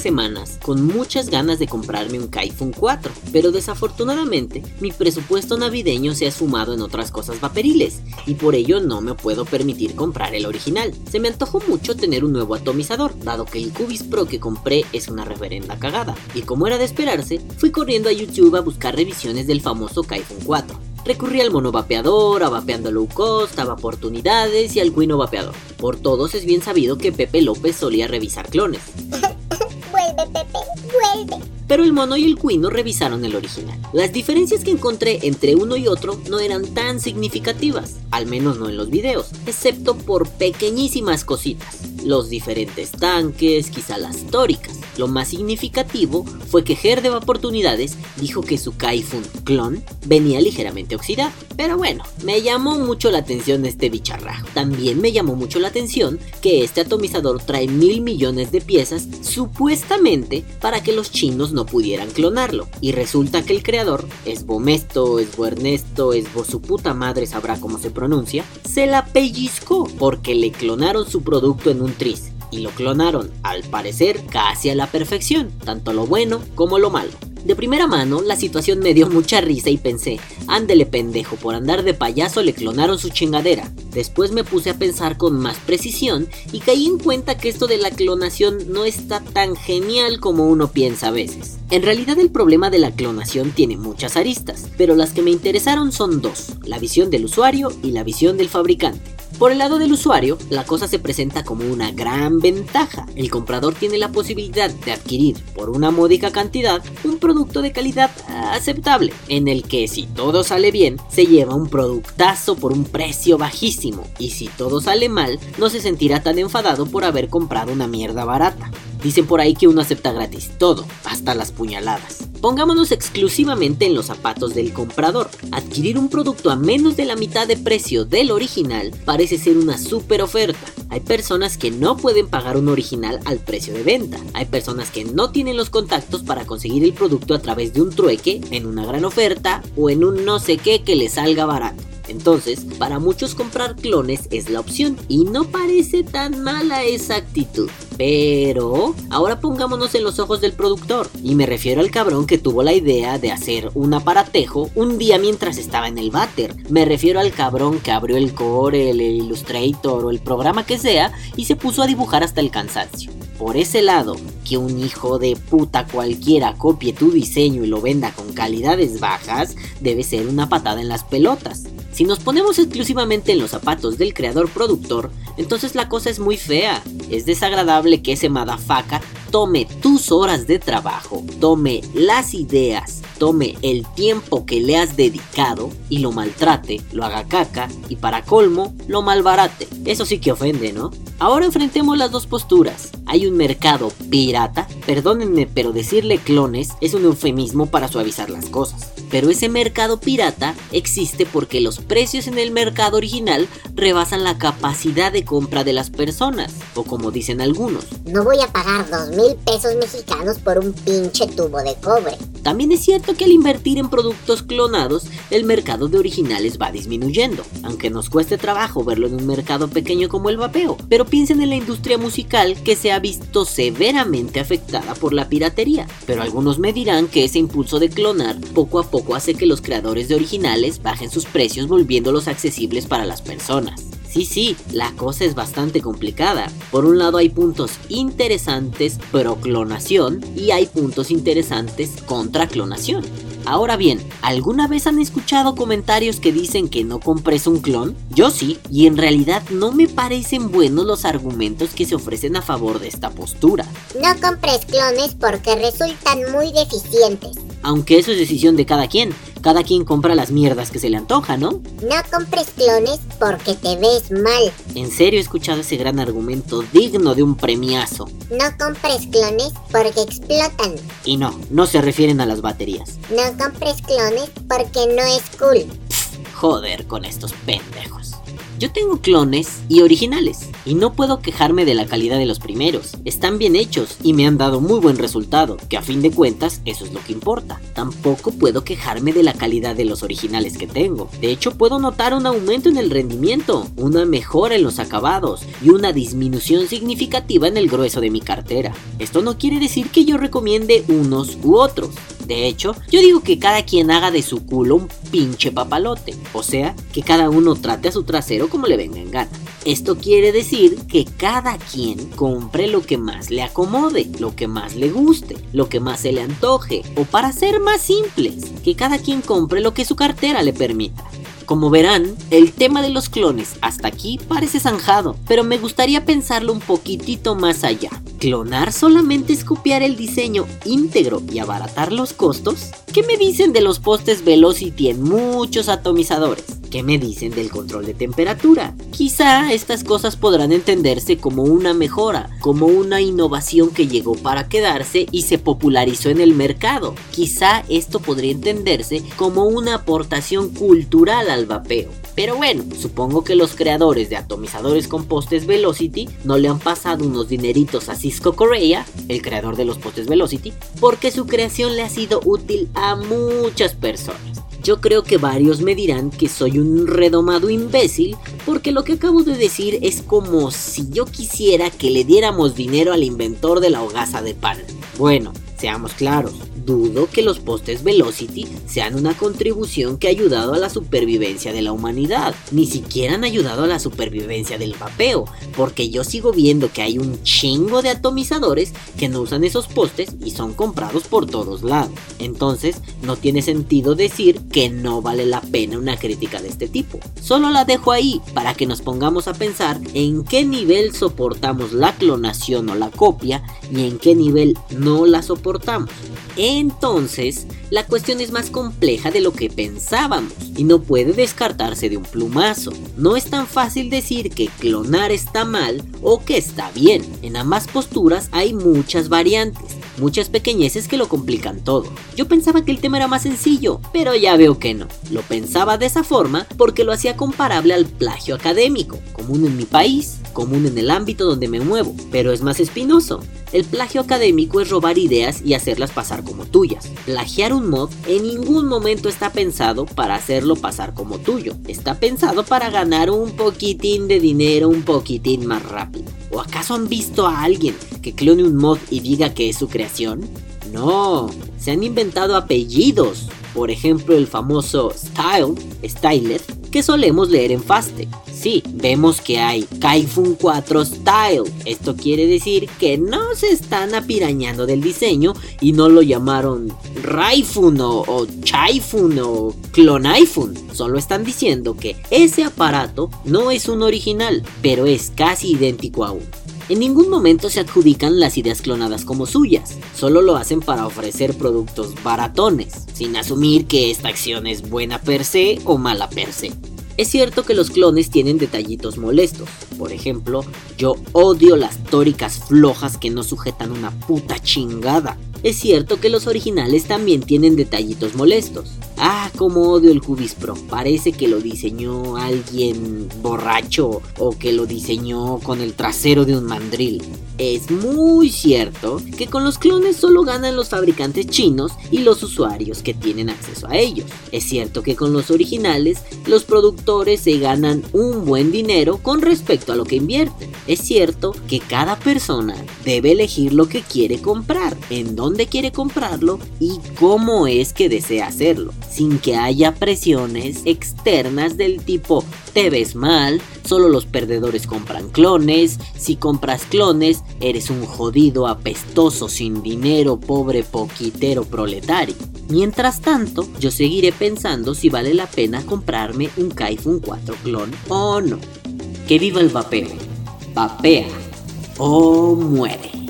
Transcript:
semanas con muchas ganas de comprarme un Kaifun 4, pero desafortunadamente mi presupuesto navideño se ha sumado en otras cosas vaporiles y por ello no me puedo permitir comprar el original. Se me antojó mucho tener un nuevo atomizador, dado que el Cubis Pro que compré es una reverenda cagada, y como era de esperarse, fui corriendo a YouTube a buscar revisiones del famoso Kaifun 4. Recurrí al mono vapeador, a vapeando low cost, a oportunidades y al cuino vapeador. Por todos es bien sabido que Pepe López solía revisar clones. Pero el mono y el cuino revisaron el original. Las diferencias que encontré entre uno y otro no eran tan significativas, al menos no en los videos, excepto por pequeñísimas cositas. Los diferentes tanques, quizá las tóricas. Lo más significativo fue que Ger de Oportunidades dijo que su Kaifun clon venía ligeramente oxidado. Pero bueno, me llamó mucho la atención este bicharrajo. También me llamó mucho la atención que este atomizador trae mil millones de piezas supuestamente para que los chinos no pudieran clonarlo. Y resulta que el creador, es Bomesto, es Ernesto, es su puta madre sabrá cómo se pronuncia, se la pellizcó porque le clonaron su producto en un tris y lo clonaron, al parecer casi a la perfección, tanto lo bueno como lo malo. De primera mano, la situación me dio mucha risa y pensé, ándele pendejo, por andar de payaso le clonaron su chingadera. Después me puse a pensar con más precisión y caí en cuenta que esto de la clonación no está tan genial como uno piensa a veces. En realidad el problema de la clonación tiene muchas aristas, pero las que me interesaron son dos, la visión del usuario y la visión del fabricante. Por el lado del usuario, la cosa se presenta como una gran ventaja. El comprador tiene la posibilidad de adquirir por una módica cantidad un producto de calidad aceptable, en el que si todo sale bien, se lleva un productazo por un precio bajísimo, y si todo sale mal, no se sentirá tan enfadado por haber comprado una mierda barata. Dicen por ahí que uno acepta gratis todo, hasta las puñaladas. Pongámonos exclusivamente en los zapatos del comprador. Adquirir un producto a menos de la mitad de precio del original parece ser una super oferta. Hay personas que no pueden pagar un original al precio de venta. Hay personas que no tienen los contactos para conseguir el producto a través de un trueque, en una gran oferta o en un no sé qué que les salga barato. Entonces, para muchos comprar clones es la opción y no parece tan mala esa actitud. Pero ahora pongámonos en los ojos del productor. Y me refiero al cabrón que tuvo la idea de hacer un aparatejo un día mientras estaba en el váter. Me refiero al cabrón que abrió el Core, el Illustrator o el programa que sea y se puso a dibujar hasta el cansancio. Por ese lado, que un hijo de puta cualquiera copie tu diseño y lo venda con calidades bajas, debe ser una patada en las pelotas. Si nos ponemos exclusivamente en los zapatos del creador productor, entonces la cosa es muy fea. Es desagradable que ese madafaca tome tus horas de trabajo, tome las ideas, tome el tiempo que le has dedicado y lo maltrate, lo haga caca y para colmo lo malbarate. Eso sí que ofende, ¿no? Ahora enfrentemos las dos posturas. Hay un mercado pirata, perdónenme, pero decirle clones es un eufemismo para suavizar las cosas. Pero ese mercado pirata existe porque los precios en el mercado original rebasan la capacidad de compra de las personas, o como dicen algunos. No voy a pagar dos mil pesos mexicanos por un pinche tubo de cobre. También es cierto que al invertir en productos clonados, el mercado de originales va disminuyendo, aunque nos cueste trabajo verlo en un mercado pequeño como el vapeo. Pero piensen en la industria musical que se ha visto severamente afectada por la piratería. Pero algunos me dirán que ese impulso de clonar poco a poco hace que los creadores de originales bajen sus precios volviéndolos accesibles para las personas. Sí, sí, la cosa es bastante complicada. Por un lado hay puntos interesantes pro clonación y hay puntos interesantes contra clonación. Ahora bien, ¿alguna vez han escuchado comentarios que dicen que no compres un clon? Yo sí, y en realidad no me parecen buenos los argumentos que se ofrecen a favor de esta postura. No compres clones porque resultan muy deficientes. Aunque eso es decisión de cada quien. Cada quien compra las mierdas que se le antoja, ¿no? No compres clones porque te ves mal. En serio he escuchado ese gran argumento digno de un premiazo. No compres clones porque explotan. Y no, no se refieren a las baterías. No compres clones porque no es cool. joder con estos pendejos. Yo tengo clones y originales. Y no puedo quejarme de la calidad de los primeros, están bien hechos y me han dado muy buen resultado, que a fin de cuentas eso es lo que importa. Tampoco puedo quejarme de la calidad de los originales que tengo, de hecho puedo notar un aumento en el rendimiento, una mejora en los acabados y una disminución significativa en el grueso de mi cartera. Esto no quiere decir que yo recomiende unos u otros, de hecho, yo digo que cada quien haga de su culo un pinche papalote, o sea, que cada uno trate a su trasero como le venga en gana. Esto quiere decir que cada quien compre lo que más le acomode, lo que más le guste, lo que más se le antoje, o para ser más simples, que cada quien compre lo que su cartera le permita. Como verán, el tema de los clones hasta aquí parece zanjado, pero me gustaría pensarlo un poquitito más allá. ¿Clonar solamente es copiar el diseño íntegro y abaratar los costos? ¿Qué me dicen de los postes Velocity en muchos atomizadores? ¿Qué me dicen del control de temperatura? Quizá estas cosas podrán entenderse como una mejora, como una innovación que llegó para quedarse y se popularizó en el mercado. Quizá esto podría entenderse como una aportación cultural al vapeo. Pero bueno, supongo que los creadores de atomizadores con postes Velocity no le han pasado unos dineritos a Cisco Correa, el creador de los postes Velocity, porque su creación le ha sido útil a muchas personas. Yo creo que varios me dirán que soy un redomado imbécil porque lo que acabo de decir es como si yo quisiera que le diéramos dinero al inventor de la hogaza de pan. Bueno, seamos claros, dudo que los postes Velocity sean una contribución que ha ayudado a la supervivencia de la humanidad, ni siquiera han ayudado a la supervivencia del vapeo, porque yo sigo viendo que hay un chingo de atomizadores que no usan esos postes y son comprados por todos lados. Entonces, no tiene sentido decir que no vale la pena una crítica de este tipo. Solo la dejo ahí para que nos pongamos a pensar en qué nivel soportamos la clonación o la copia y en qué nivel no la soportamos. Entonces, la cuestión es más compleja de lo que pensábamos y no puede descartarse de un plumazo. No es tan fácil decir que clonar está mal o que está bien. En ambas posturas hay muchas variantes, muchas pequeñeces que lo complican todo. Yo pensaba que el tema era más sencillo, pero ya veo que no. Lo pensaba de esa forma porque lo hacía comparable al plagio académico, común en mi país, común en el ámbito donde me muevo, pero es más espinoso. El plagio académico es robar ideas y hacerlas pasar como tuyas. Plagiar un mod en ningún momento está pensado para hacerlo pasar como tuyo. Está pensado para ganar un poquitín de dinero un poquitín más rápido. ¿O acaso han visto a alguien que clone un mod y diga que es su creación? No, se han inventado apellidos. Por ejemplo, el famoso Style, Stylet, que solemos leer en Faste. Sí, vemos que hay Kaifun 4 Style. Esto quiere decir que no se están apirañando del diseño y no lo llamaron Raifun o, o Chaifun o Clonaifun. Solo están diciendo que ese aparato no es un original, pero es casi idéntico a uno. En ningún momento se adjudican las ideas clonadas como suyas, solo lo hacen para ofrecer productos baratones, sin asumir que esta acción es buena per se o mala per se. Es cierto que los clones tienen detallitos molestos. Por ejemplo, yo odio las tóricas flojas que no sujetan una puta chingada. Es cierto que los originales también tienen detallitos molestos. Ah, como odio el Cubis Pro. Parece que lo diseñó alguien borracho o que lo diseñó con el trasero de un mandril. Es muy cierto que con los clones solo ganan los fabricantes chinos y los usuarios que tienen acceso a ellos. Es cierto que con los originales los productores se ganan un buen dinero con respecto a lo que invierten. Es cierto que cada persona debe elegir lo que quiere comprar, en dónde quiere comprarlo y cómo es que desea hacerlo, sin que haya presiones externas del tipo te ves mal, solo los perdedores compran clones, si compras clones eres un jodido apestoso sin dinero, pobre poquitero proletario. Mientras tanto, yo seguiré pensando si vale la pena comprarme un Kaifun 4 clon o no. Que viva el vapeo. Vapea o muere.